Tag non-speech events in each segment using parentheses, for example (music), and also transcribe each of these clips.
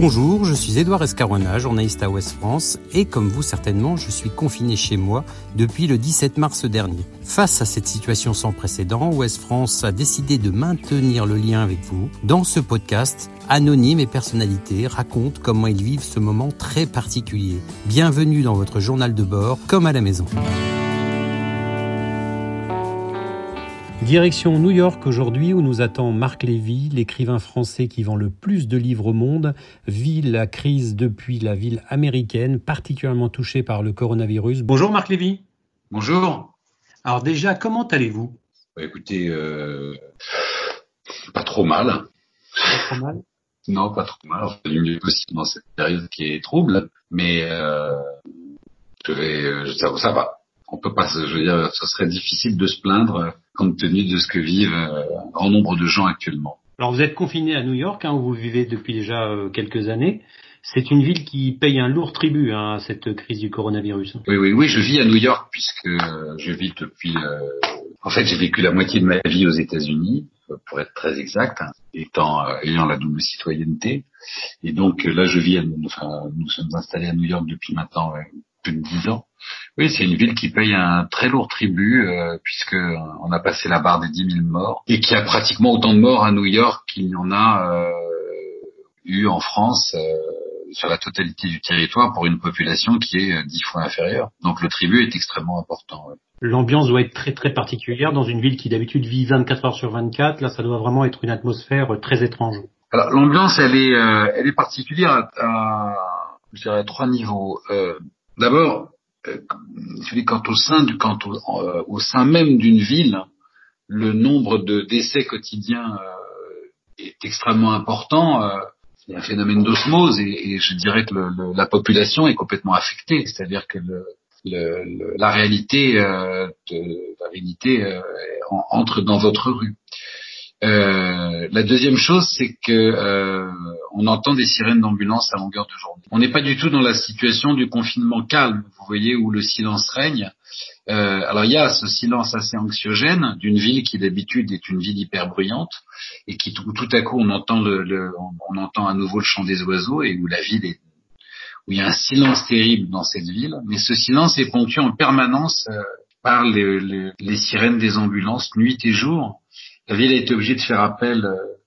Bonjour, je suis Édouard Escaroina, journaliste à Ouest France, et comme vous certainement, je suis confiné chez moi depuis le 17 mars dernier. Face à cette situation sans précédent, Ouest France a décidé de maintenir le lien avec vous. Dans ce podcast, anonymes et personnalités racontent comment ils vivent ce moment très particulier. Bienvenue dans votre journal de bord, comme à la maison. Direction New York aujourd'hui où nous attend Marc Lévy, l'écrivain français qui vend le plus de livres au monde, vit la crise depuis la ville américaine particulièrement touchée par le coronavirus. Bonjour Marc Lévy. Bonjour. Alors déjà, comment allez-vous? Bah, Écoutez, euh, pas trop mal. Pas trop mal? Non, pas trop mal. Enfin, du mieux possible dans cette période qui est trouble, mais euh, je vais, euh, ça, ça va on peut pas, je veux dire, ce serait difficile de se plaindre euh, compte tenu de ce que vivent euh, un grand nombre de gens actuellement. Alors vous êtes confiné à New York, hein, où vous vivez depuis déjà euh, quelques années. C'est une ville qui paye un lourd tribut hein, à cette crise du coronavirus. Oui, oui, oui, je vis à New York puisque je vis depuis. En fait, j'ai vécu la moitié de ma vie aux États-Unis, pour être très exact, hein, étant ayant la double citoyenneté. Et donc là, je vis. À, enfin, nous sommes installés à New York depuis maintenant plus de dix ans. Oui, c'est une ville qui paye un très lourd tribut euh, puisque on a passé la barre des 10 000 morts et qui a pratiquement autant de morts à New York qu'il y en a euh, eu en France euh, sur la totalité du territoire pour une population qui est dix fois inférieure. Donc le tribut est extrêmement important. L'ambiance doit être très très particulière dans une ville qui d'habitude vit 24 heures sur 24. Là, ça doit vraiment être une atmosphère très étrange. Alors l'ambiance, elle est, elle est particulière à, à, je dirais, à trois niveaux. D'abord, euh, quant au sein du, quant au, euh, au sein même d'une ville, le nombre de décès quotidiens euh, est extrêmement important. Euh, il un phénomène d'osmose et, je dirais que le, le, la population est complètement affectée, c'est-à-dire que le, la réalité, de, la réalité entre dans votre rue. Euh, la deuxième chose, c'est que euh, on entend des sirènes d'ambulance à longueur de journée. On n'est pas du tout dans la situation du confinement calme, vous voyez, où le silence règne. Euh, alors il y a ce silence assez anxiogène d'une ville qui d'habitude est une ville hyper bruyante et qui tout, tout à coup on entend le, le on, entend à nouveau le chant des oiseaux et où la ville est où il y a un silence terrible dans cette ville, mais ce silence est ponctué en permanence euh, par les, les sirènes des ambulances nuit et jour la ville a été obligée de faire appel euh,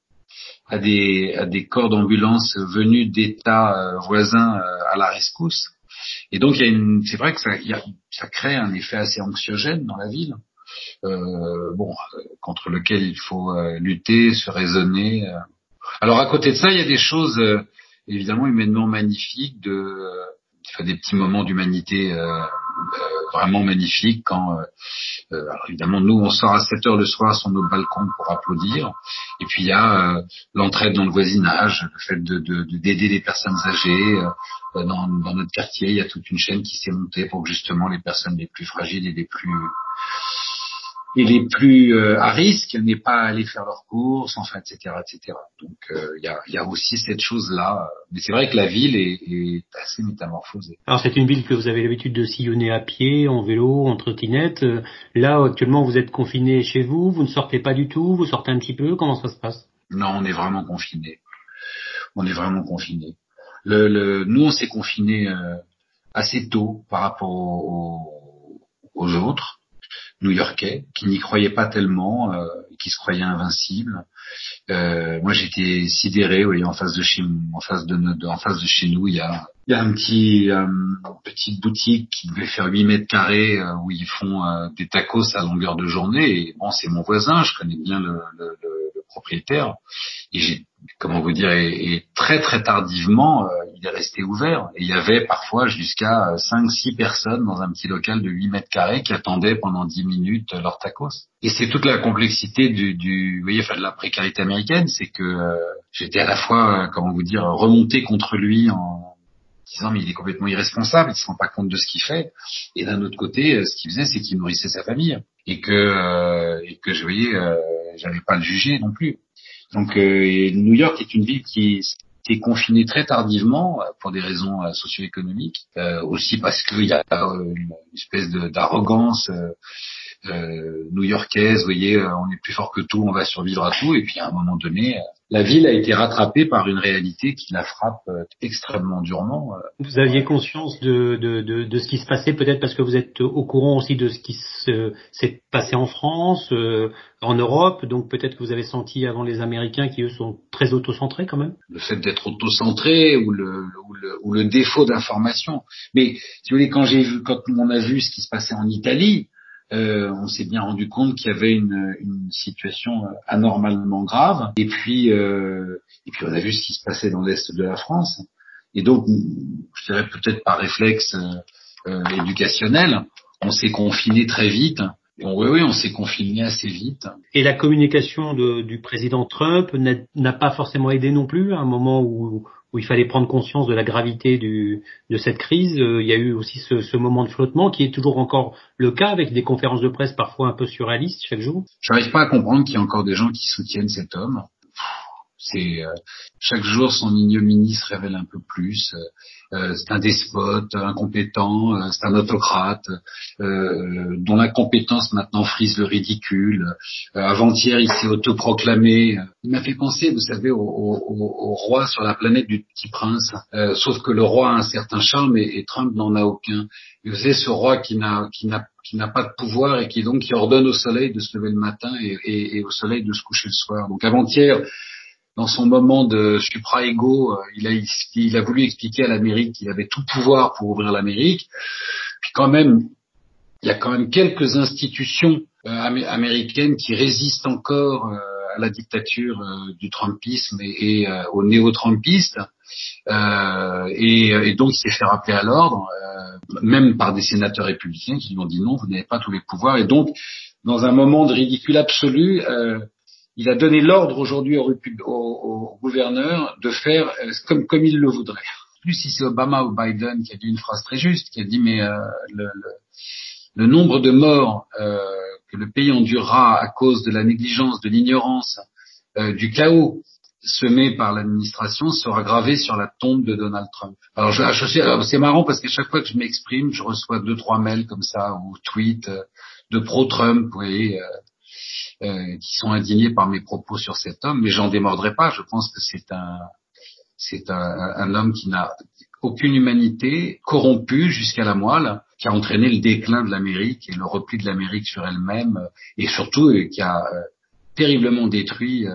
à des, à des corps d'ambulance venus d'États euh, voisins euh, à la rescousse. Et donc, c'est vrai que ça crée un effet assez anxiogène dans la ville, euh, bon, contre lequel il faut lutter, se raisonner. Alors, à côté de ça, il y a des choses évidemment humainement magnifiques, de, enfin, des petits moments d'humanité vraiment magnifiques quand euh, alors évidemment, nous, on sort à 7 heures le soir sur nos balcons pour applaudir. Et puis il y a euh, l'entraide dans le voisinage, le fait de d'aider les personnes âgées. Euh, dans, notre quartier, il y a toute une chaîne qui s'est montée pour justement les personnes les plus fragiles et les plus et les plus euh, à risque n'est pas aller faire leurs courses, enfin, etc., etc. Donc, euh, il y, a, y, a, aussi cette chose-là. Mais c'est vrai que la ville est, est, assez métamorphosée. Alors, c'est une ville que vous avez l'habitude de sillonner à pied, en vélo, en trottinette. Là, actuellement, vous êtes confiné chez vous, vous ne sortez pas du tout, vous sortez un petit peu. Comment ça se passe? Non, on est vraiment confiné. On est vraiment confiné. Le, le, nous, on s'est confiné euh, assez tôt par rapport aux, aux autres new-yorkais qui n'y croyaient pas tellement, euh, qui se croyaient invincibles. Euh, moi, j'étais sidéré. Oui, en face de chez, en face de, en face de chez nous, il y a, il y a un petit, euh, petite boutique qui devait faire 8 mètres carrés euh, où ils font euh, des tacos à longueur de journée. Et bon, c'est mon voisin, je connais bien le, le, le propriétaire. Et j'ai, comment vous dire, et, et très très tardivement, il est resté ouvert. Et il y avait parfois jusqu'à 5-6 personnes dans un petit local de 8 mètres carrés qui attendaient pendant 10 minutes leur tacos. Et c'est toute la complexité du, du vous voyez, enfin, de la précarité américaine, c'est que euh, j'étais à la fois, euh, comment vous dire, remonté contre lui en disant mais il est complètement irresponsable, il se rend pas compte de ce qu'il fait. Et d'un autre côté, euh, ce qu'il faisait, c'est qu'il nourrissait sa famille et que euh, et que je voyais, euh, j'avais pas le juger non plus. Donc New York est une ville qui est confiné très tardivement euh, pour des raisons euh, socio-économiques, euh, aussi parce qu'il y a une espèce d'arrogance new-yorkaise, vous voyez, on est plus fort que tout, on va survivre à tout, et puis à un moment donné, la ville a été rattrapée par une réalité qui la frappe euh, extrêmement durement. Euh. Vous aviez conscience de, de, de, de ce qui se passait, peut-être parce que vous êtes au courant aussi de ce qui s'est passé en France, euh, en Europe, donc peut-être que vous avez senti avant les Américains qui eux sont très autocentrés quand même. Le fait d'être autocentré ou le, ou le, ou le défaut d'information. Mais si vous voulez, quand j'ai vu, quand on a vu ce qui se passait en Italie, euh, on s'est bien rendu compte qu'il y avait une, une, situation euh, anormalement grave. Et puis, euh, et puis on a vu ce qui se passait dans l'est de la France. Et donc, je dirais peut-être par réflexe euh, éducationnel, on s'est confiné très vite. oui, oui, on s'est confiné assez vite. Et la communication de, du président Trump n'a pas forcément aidé non plus à un moment où, où il fallait prendre conscience de la gravité de cette crise. Euh, il y a eu aussi ce, ce, moment de flottement qui est toujours encore le cas avec des conférences de presse parfois un peu surréalistes chaque jour. Je n'arrive pas à comprendre qu'il y a encore des gens qui soutiennent cet homme. C'est euh, chaque jour son ignominie se révèle un peu plus. Euh, c'est un despote, incompétent, euh, c'est un autocrate euh, dont l'incompétence maintenant frise le ridicule. Avant-hier, il s'est autoproclamé. Il m'a fait penser, vous savez, au, roi sur la planète du Petit Prince. sauf que le roi a un certain charme et, Trump n'en a aucun. Vous savez, ce roi qui n'a qui n'a qui n'a pas de pouvoir et qui donc qui ordonne au soleil de se lever le matin et au soleil de se coucher le soir. Donc avant-hier, dans son moment de supra-ego, euh, il a, il a voulu expliquer à l'Amérique qu'il avait tout pouvoir pour ouvrir l'Amérique. Puis quand même, il y a quand même quelques institutions euh, américaines qui résistent encore euh, à la dictature du Trumpisme et, aux néo-Trumpistes. Et, donc il s'est fait rappeler à l'ordre, même par des sénateurs républicains qui lui ont dit non, vous n'avez pas tous les pouvoirs. Et donc, dans un moment de ridicule absolu, il a donné l'ordre aujourd'hui au, au, gouverneur de faire euh, comme, comme il le voudrait. Plus si c'est Obama ou Biden qui a dit une phrase très juste, qui a dit mais euh, le, le, le, nombre de morts euh, que le pays endurera à cause de la négligence, de l'ignorance, euh, du chaos semé par l'administration sera gravé sur la tombe de Donald Trump. Alors, je, je c'est marrant parce qu'à chaque fois que je m'exprime, je reçois deux trois mails comme ça ou tweets euh, de pro-Trump, vous voyez. Euh, qui sont indignés par mes propos sur cet homme, mais j'en démordrai pas. Je pense que c'est un c'est un, un, homme qui n'a aucune humanité, corrompu jusqu'à la moelle, qui a entraîné le déclin de l'Amérique et le repli de l'Amérique sur elle-même, et surtout euh, qui a euh, terriblement détruit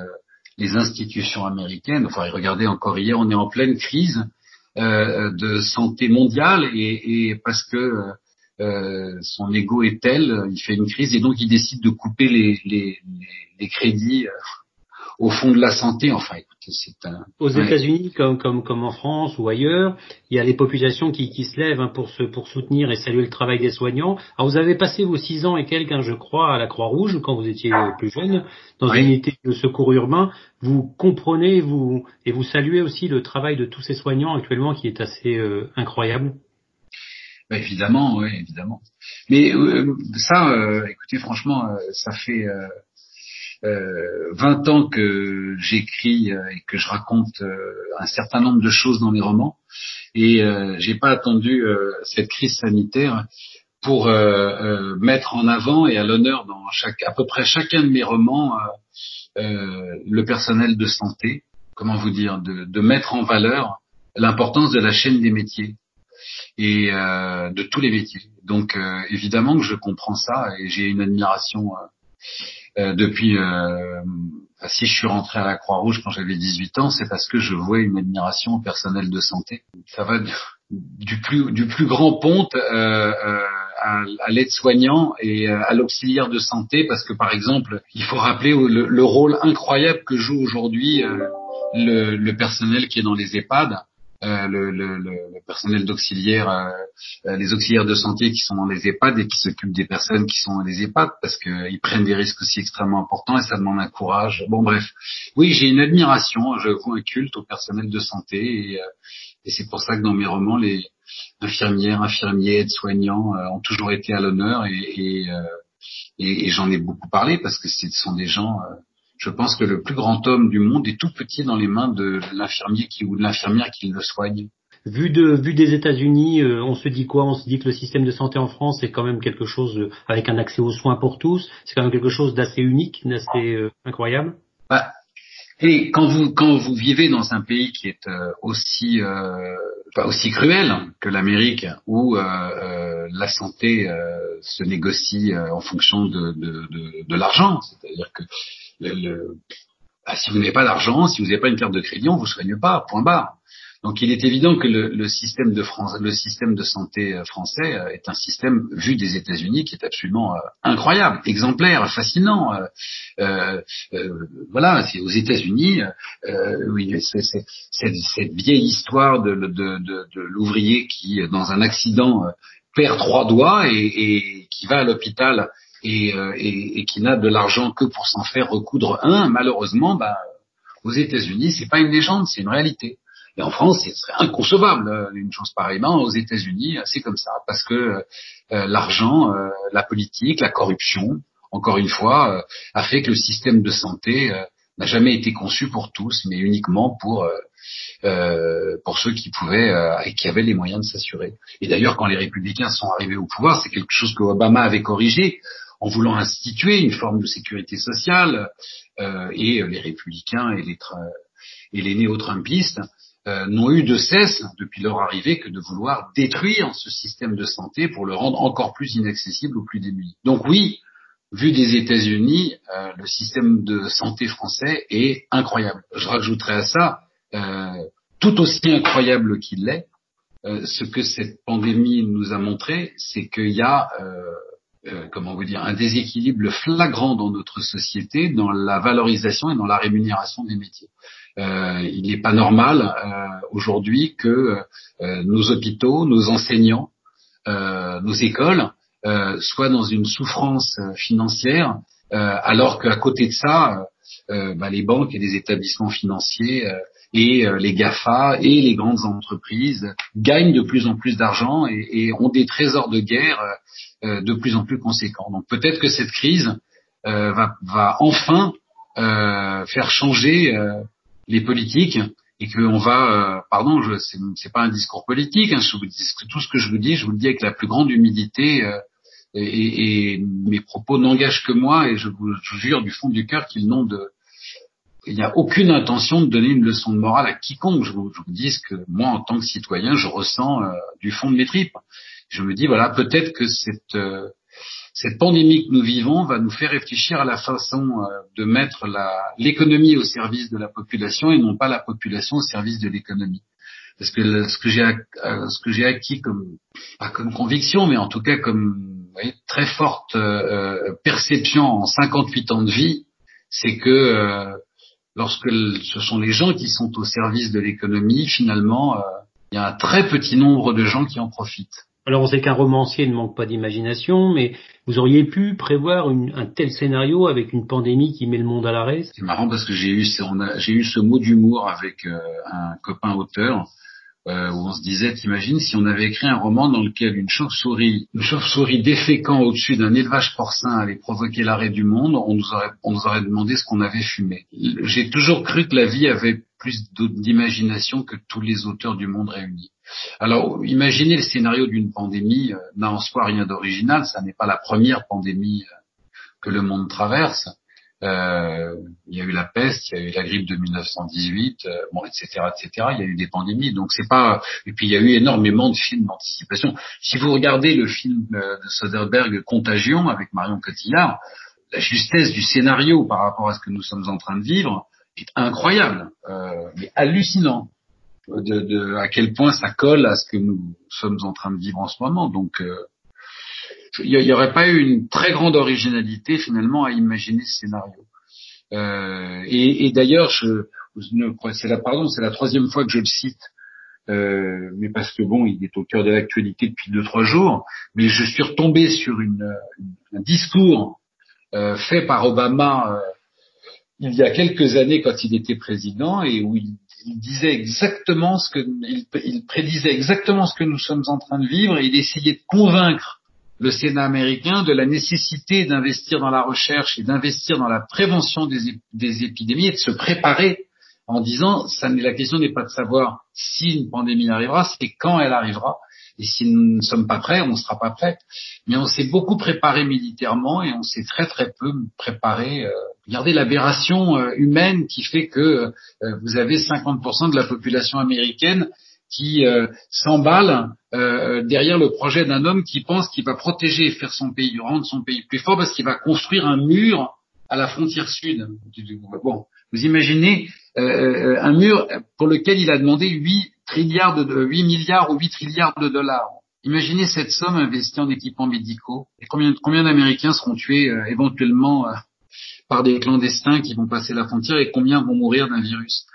les institutions américaines. Enfin, regardez encore hier, on est en pleine crise de santé mondiale et, et parce que euh, son ego est tel, il fait une crise et donc il décide de couper les, les, les, crédits euh, au fond de la santé. Enfin, écoutez, c'est un. Aux États-Unis, comme, comme, comme en France ou ailleurs, il y a les populations qui, qui se lèvent hein, pour, se, pour soutenir et saluer le travail des soignants. Alors, vous avez passé vos six ans et quelques, hein, je crois, à la Croix-Rouge quand vous étiez plus jeune, dans une unité de secours urbain. Vous comprenez vous et vous saluez aussi le travail de tous ces soignants actuellement qui est assez euh, incroyable. Bah, évidemment, oui, évidemment. Mais euh, ça, euh, écoutez, franchement, euh, ça fait euh, 20 ans que j'écris et que je raconte un certain nombre de choses dans mes romans, et j'ai pas attendu cette crise sanitaire pour mettre en avant et à l'honneur dans chaque, à peu près chacun de mes romans le personnel de santé. Comment vous dire, de, de mettre en valeur l'importance de la chaîne des métiers et euh, de tous les métiers. Donc euh, évidemment que je comprends ça et j'ai une admiration euh, depuis. si je suis rentré à la Croix-Rouge quand j'avais 18 ans, c'est parce que je vois une admiration au personnel de santé. Ça va du plus du plus grand ponte à, à l'aide-soignant et à l'auxiliaire de santé parce que par exemple il faut rappeler le, le rôle incroyable que joue aujourd'hui le, personnel qui est dans les EHPAD euh, le, le, le, personnel d'auxiliaire, euh, euh, les auxiliaires de santé qui sont dans les EHPAD et qui s'occupent des personnes qui sont dans les EHPAD parce qu'ils prennent des risques aussi extrêmement importants et ça demande un courage. Bon bref, oui j'ai une admiration, je vois un culte au personnel de santé et, et c'est pour ça que dans mes romans les infirmières, infirmiers, aides-soignants ont toujours été à l'honneur et, et, et j'en ai beaucoup parlé parce que ce sont des gens je pense que le plus grand homme du monde est tout petit dans les mains de l'infirmier qui ou de l'infirmière qui le soigne. Vu, de, vu des États-Unis, euh, on se dit quoi? On se dit que le système de santé en France est quand même quelque chose euh, avec un accès aux soins pour tous. C'est quand même quelque chose d'assez unique, d'assez euh, incroyable. Bah, Et quand vous quand vous vivez dans un pays qui est euh, aussi euh, aussi cruel que l'Amérique, où euh, la santé se négocie en fonction de de, de, de l'argent, c'est-à-dire que le, le bah, si vous n'avez pas d'argent, si vous n'avez pas une carte de crédit, on vous soigne pas. Point barre. Donc il est évident que le, système de France, le système de santé euh, français euh, est un système vu des États-Unis qui est absolument euh, incroyable, exemplaire, fascinant. voilà, c'est aux États-Unis, oui, c'est cette, vieille histoire de, l'ouvrier qui, dans un accident, perd trois doigts et, qui va à l'hôpital et, qui n'a de l'argent que pour s'en faire recoudre un. Malheureusement, bah, aux États-Unis, c'est pas une légende, c'est une réalité. Et en France, ce serait inconcevable euh, une chose pareille. Ben, aux États-Unis, c'est comme ça, parce que euh, l'argent, euh, la politique, la corruption, encore une fois, a fait que le système de santé n'a jamais été conçu pour tous, mais uniquement pour pour ceux qui pouvaient et qui avaient les moyens de s'assurer. Et d'ailleurs, quand les républicains sont arrivés au pouvoir, c'est quelque chose que Obama avait corrigé en voulant instituer une forme de sécurité sociale. et les républicains et les néo-trumpistes euh, n'ont eu de cesse, depuis leur arrivée, que de vouloir détruire ce système de santé pour le rendre encore plus inaccessible aux plus démunis. Donc oui, vu des États-Unis, euh, le système de santé français est incroyable. Je rajouterai à ça, euh, tout aussi incroyable qu'il l'est, ce que cette pandémie nous a montré, c'est qu'il y a comment vous dire, un déséquilibre flagrant dans notre société dans la valorisation et dans la rémunération des métiers. Euh, il n'est pas normal euh, aujourd'hui que euh, nos hôpitaux, nos enseignants, nos écoles soient dans une souffrance financière, alors qu'à côté de ça, bah, les banques et les établissements financiers et les GAFA et les grandes entreprises gagnent de plus en plus d'argent et, et, ont des trésors de guerre de plus en plus conséquents. Donc peut-être que cette crise va, va, enfin faire changer les politiques et qu'on va, euh, pardon, je, c'est, pas un discours politique, hein, je vous dis, tout ce que je vous dis, je vous le dis avec la plus grande humilité euh, et, et, mes propos n'engagent que moi et je vous, jure du fond du cœur qu'ils n'ont de, il n'y a aucune intention de donner une leçon de morale à quiconque. Je vous, dis que moi, en tant que citoyen, je ressens euh, du fond de mes tripes. Je me dis voilà, peut-être que cette cette pandémie que nous vivons va nous faire réfléchir à la façon euh, de mettre l'économie au service de la population et non pas la population au service de l'économie. Parce que ce que j'ai euh, ce acquis comme pas comme conviction, mais en tout cas comme très forte euh, perception en 58 ans de vie, c'est que lorsque ce sont les gens qui sont au service de l'économie, finalement, il y a un très petit nombre de gens qui en profitent. Alors on sait qu'un romancier ne manque pas d'imagination, mais vous auriez pu prévoir un tel scénario avec une pandémie qui met le monde à l'arrêt? C'est marrant parce que j'ai eu, j'ai eu ce mot d'humour avec euh, un copain auteur euh, où on se disait, t'imagines si on avait écrit un roman dans lequel une chauve-souris, une chauve-souris déféquant au-dessus d'un élevage porcin allait provoquer l'arrêt du monde, on nous aurait, on nous aurait demandé ce qu'on avait fumé. J'ai toujours cru que la vie avait plus d'imagination que tous les auteurs du monde réunis. Alors, imaginez le scénario d'une pandémie euh, n'a en soi rien d'original. Ça n'est pas la première pandémie euh, que le monde traverse. Euh, il y a eu la peste, il y a eu la grippe de 1918, bon, etc., etc. Il y a eu des pandémies, donc c'est pas. Et puis il y a eu énormément de films d'anticipation. Si vous regardez le film de Soderbergh Contagion avec Marion Cotillard, la justesse du scénario par rapport à ce que nous sommes en train de vivre est incroyable, mais hallucinant de, de, à quel point ça colle à ce que nous sommes en train de vivre en ce moment. Donc, euh, il n'y aurait pas eu une très grande originalité finalement à imaginer ce scénario. Euh, et, d'ailleurs, c'est la c'est la troisième fois que je le cite, euh, mais parce que bon, il est au cœur de l'actualité depuis deux trois jours. Mais je suis retombé sur une, un discours euh, fait par Obama euh, il y a quelques années quand il était président et où il disait exactement ce que il, prédisait exactement ce que nous sommes en train de vivre et il essayait de convaincre le Sénat américain de la nécessité d'investir dans la recherche et d'investir dans la prévention des, épidémies et de se préparer en disant ça la question n'est pas de savoir si une pandémie arrivera, c'est quand elle arrivera Et si nous ne sommes pas prêts, on ne sera pas prêts. Mais on s'est beaucoup préparé militairement et on s'est très très peu préparé. Euh, regardez l'aberration euh, humaine qui fait que euh, vous avez 50% de la population américaine qui euh, s'emballe derrière le projet d'un homme qui pense qu'il va protéger et faire son pays, rendre son pays plus fort parce qu'il va construire un mur à la frontière sud. Bon, vous imaginez un mur pour lequel il a demandé 8 trilliards de 8 milliards ou 8 trilliards de dollars. Imaginez cette somme investie en équipements médicaux. Et combien, combien d'Américains seront tués euh, éventuellement euh, par des clandestins qui vont passer la frontière et combien vont mourir d'un virus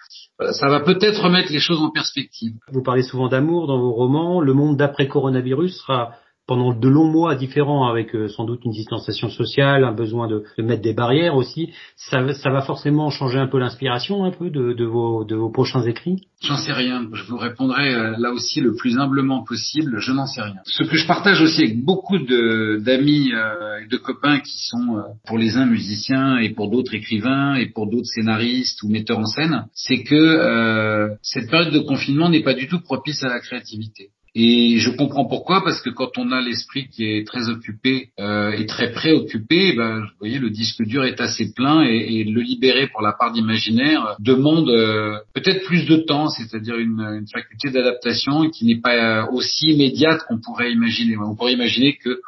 ça va peut-être remettre les choses en perspective. Vous parlez souvent d'amour dans vos romans. Le monde d'après coronavirus sera pendant de longs mois différents, avec euh, sans doute une distanciation sociale, un besoin de, de mettre des barrières aussi, ça, ça, va forcément changer un peu l'inspiration un peu de, de, vos, de vos prochains écrits? J'en sais rien. Je vous répondrai euh, là aussi le plus humblement possible. Je n'en sais rien. Ce que je partage aussi avec beaucoup d'amis euh, et de copains qui sont pour les uns musiciens et pour d'autres écrivains et pour d'autres scénaristes ou metteurs en scène, c'est que cette période de confinement n'est pas du tout propice à la créativité. Et je comprends pourquoi, parce que quand on a l'esprit qui est très occupé euh, et très préoccupé, ben, vous voyez, le disque dur est assez plein et, le libérer pour la part d'imaginaire demande euh, peut-être plus de temps, c'est-à-dire une, une, faculté d'adaptation qui n'est pas aussi immédiate qu'on pourrait imaginer. On pourrait imaginer que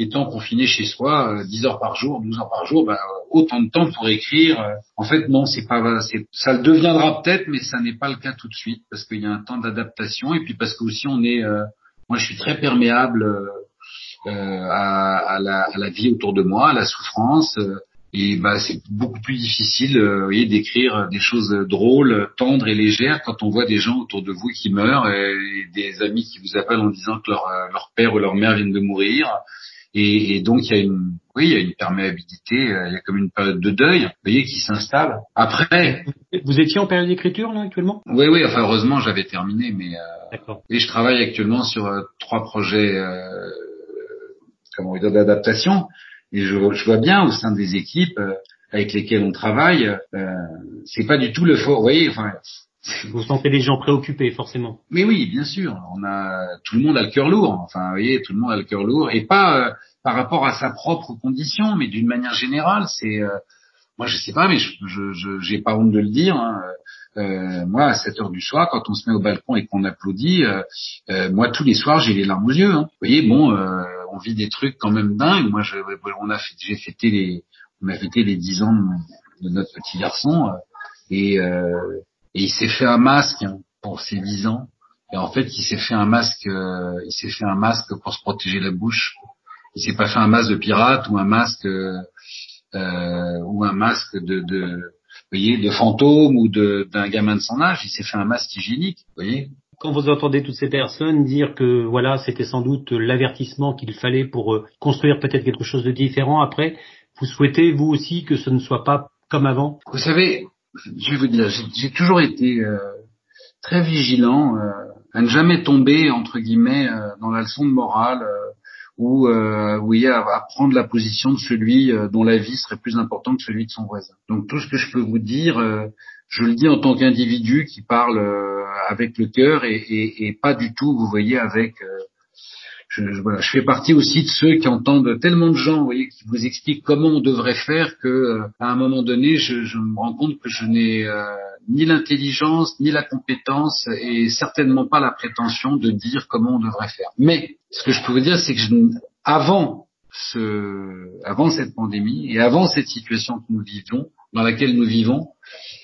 étant confiné chez soi, 10 euh, heures par jour, 12 heures par jour, ben, autant de temps pour écrire. Euh, en fait, non, c'est pas, ça le deviendra peut-être, mais ça n'est pas le cas tout de suite parce qu'il y a un temps d'adaptation et puis parce que aussi on est, euh, moi je suis très perméable à, à, la, vie autour de moi, à la souffrance. et bah, c'est beaucoup plus difficile voyez, d'écrire des choses drôles, tendres et légères quand on voit des gens autour de vous qui meurent et, des amis qui vous appellent en disant que leur, leur père ou leur mère viennent de mourir et, et, donc il y a une, oui, il y a une perméabilité, euh, il y a comme une période de deuil, vous voyez, qui s'installe. Après, vous étiez en période d'écriture là actuellement? Oui, oui. Enfin, heureusement, j'avais terminé, mais euh, et je travaille actuellement sur euh, trois projets, euh, comment dire, d'adaptation. Et je, je, vois bien au sein des équipes euh, avec lesquelles on travaille, euh, c'est pas du tout le fort. Vous voyez, enfin, vous sentez les gens préoccupés, forcément. Mais oui, bien sûr. On a tout le monde a le cœur lourd. Enfin, vous voyez, tout le monde a le cœur lourd, et pas euh, par rapport à sa propre condition, mais d'une manière générale. C'est, euh, moi, je sais pas, mais je, je, j'ai pas honte de le dire. Hein. Euh, moi, à 7 heures du soir, quand on se met au balcon et qu'on applaudit, moi, tous les soirs, j'ai les larmes aux yeux. Hein. Vous voyez, bon, on vit des trucs quand même dingues. Moi, je, on a j'ai fêté les, on a fêté les 10 ans de, notre petit garçon, et et il s'est fait un masque hein, pour ses 10 ans. Et en fait, il s'est fait un masque, euh, il s'est fait un masque pour se protéger la bouche. Il s'est pas fait un masque de pirate ou un masque euh, euh ou un masque de, de, voyez, de fantôme ou d'un gamin de son âge. Il s'est fait un masque hygiénique, vous voyez. Quand vous entendez toutes ces personnes dire que voilà, c'était sans doute l'avertissement qu'il fallait pour euh, construire peut-être quelque chose de différent après, vous souhaitez vous aussi que ce ne soit pas comme avant? Vous savez, je vais vous dire, j'ai toujours été euh, très vigilant euh, à ne jamais tomber entre guillemets euh, dans la leçon de morale ou oui à, à, prendre la position de celui dont la vie serait plus importante que celui de son voisin. Donc tout ce que je peux vous dire, je le dis en tant qu'individu qui parle avec le cœur et, et, et, pas du tout, vous voyez, avec je, voilà, je fais partie aussi de ceux qui entendent tellement de gens, vous voyez, qui vous expliquent comment on devrait faire que, euh, à un moment donné, je, je, me rends compte que je n'ai euh, ni l'intelligence, ni la compétence, et certainement pas la prétention de dire comment on devrait faire. Mais ce que je peux vous dire, c'est que je, avant ce, avant cette pandémie et avant cette situation que nous vivons, dans laquelle nous vivons,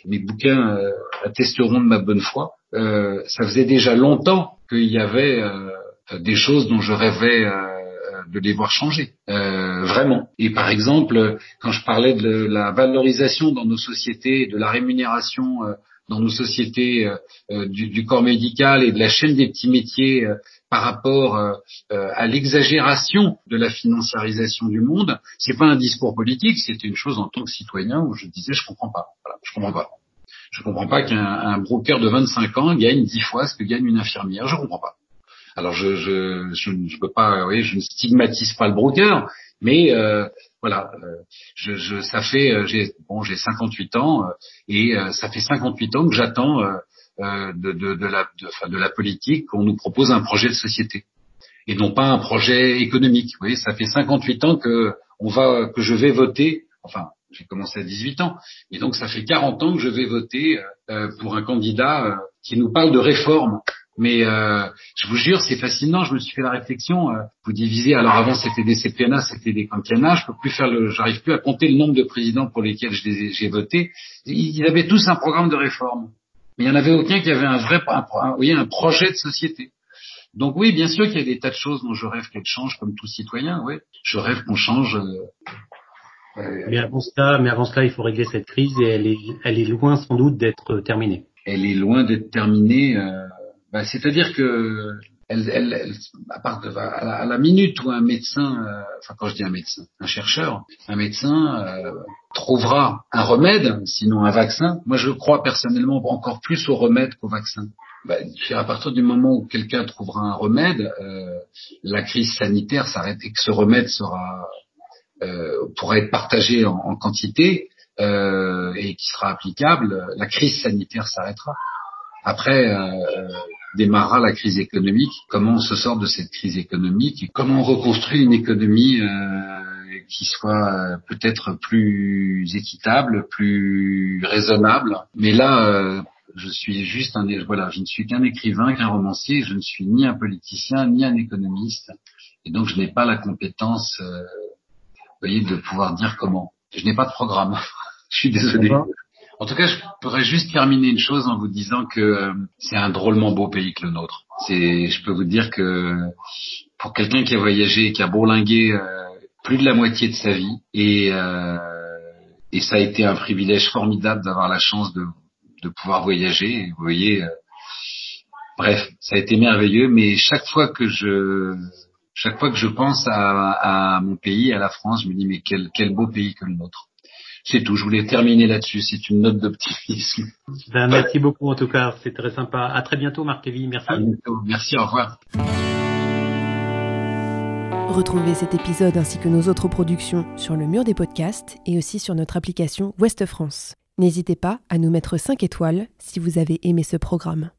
mes bouquins euh, attesteront de ma bonne foi. Euh, ça faisait déjà longtemps qu'il y avait euh, des choses dont je rêvais euh, euh, de les voir changer, euh, vraiment. Et par exemple, quand je parlais de la valorisation dans nos sociétés, de la rémunération euh, dans nos sociétés euh, du, du, corps médical et de la chaîne des petits métiers par rapport à l'exagération de la financiarisation du monde, c'est pas un discours politique, c'était une chose en tant que citoyen où je disais je comprends pas, voilà, je comprends pas. Je comprends pas qu'un broker de 25 ans gagne 10 fois ce que gagne une infirmière, je comprends pas. Alors je je je ne peux pas, je ne stigmatise pas le broker, mais euh, voilà, euh, je, je, ça fait euh, j'ai bon j'ai 58 ans euh, et ça fait 58 ans que j'attends de, de, de, la de, la politique qu'on nous propose un projet de société. et non pas un projet économique. Vous voyez, ça fait 58 ans que on va que je vais voter. Enfin, j'ai commencé à 18 ans, et donc ça fait 40 ans que je vais voter euh, pour un candidat euh, qui nous parle de réforme. Mais euh, je vous jure, c'est fascinant. Je me suis fait la réflexion. Euh, vous divisez. Alors avant, c'était des CPNA, c'était des quinquennats. Je peux plus faire le. J'arrive plus à compter le nombre de présidents pour lesquels j'ai voté. Ils avaient tous un programme de réforme, mais il y en avait aucun qui avait un vrai, un, un, un projet de société. Donc oui, bien sûr qu'il y a des tas de choses dont je rêve qu'elles changent, comme tout citoyen. Oui, je rêve qu'on change. Euh, mais avant cela, mais avant cela, il faut régler cette crise et elle est, elle est loin sans doute d'être terminée. Elle est loin d'être terminée. Euh bah, c'est-à-dire que elle, elle, à, part de, à, la, minute où un médecin, euh, enfin quand je dis un médecin, un chercheur, un médecin euh, trouvera un remède, sinon un vaccin, moi je crois personnellement encore plus au remède qu'au vaccin. Bah, à partir du moment où quelqu'un trouvera un remède, euh, la crise sanitaire s'arrête et que ce remède sera pourra être partagé en, en quantité et qui sera applicable, la crise sanitaire s'arrêtera. Après, démarrera la crise économique, comment on se sort de cette crise économique comment on reconstruit une économie euh, qui soit euh, peut-être plus équitable, plus raisonnable. Mais là, euh, je suis juste un voilà, je ne suis qu'un écrivain, qu'un romancier, je ne suis ni un politicien ni un économiste, et donc je n'ai pas la compétence, vous voyez, de pouvoir dire comment. Je n'ai pas de programme. (laughs) je suis désolé. En tout cas, je pourrais juste terminer une chose en vous disant que euh, c'est un drôlement beau pays que le nôtre. C'est, je peux vous dire que pour quelqu'un qui a voyagé, qui a bourlingué euh, plus de la moitié de sa vie, et, euh, et ça a été un privilège formidable d'avoir la chance de, pouvoir voyager. Vous voyez, bref, ça a été merveilleux. Mais chaque fois que je chaque fois que je pense à, mon pays, à la France, je me dis mais quel beau pays que le nôtre. C'est tout. Je voulais terminer là-dessus. C'est une note d'optimisme. Ben, merci beaucoup en tout cas. C'est très sympa. À très bientôt, Marc Lévy. Merci. À bientôt. Merci. Au revoir. Retrouvez cet épisode ainsi que nos autres productions sur le mur des podcasts et aussi sur notre application Ouest France. N'hésitez pas à nous mettre 5 étoiles si vous avez aimé ce programme.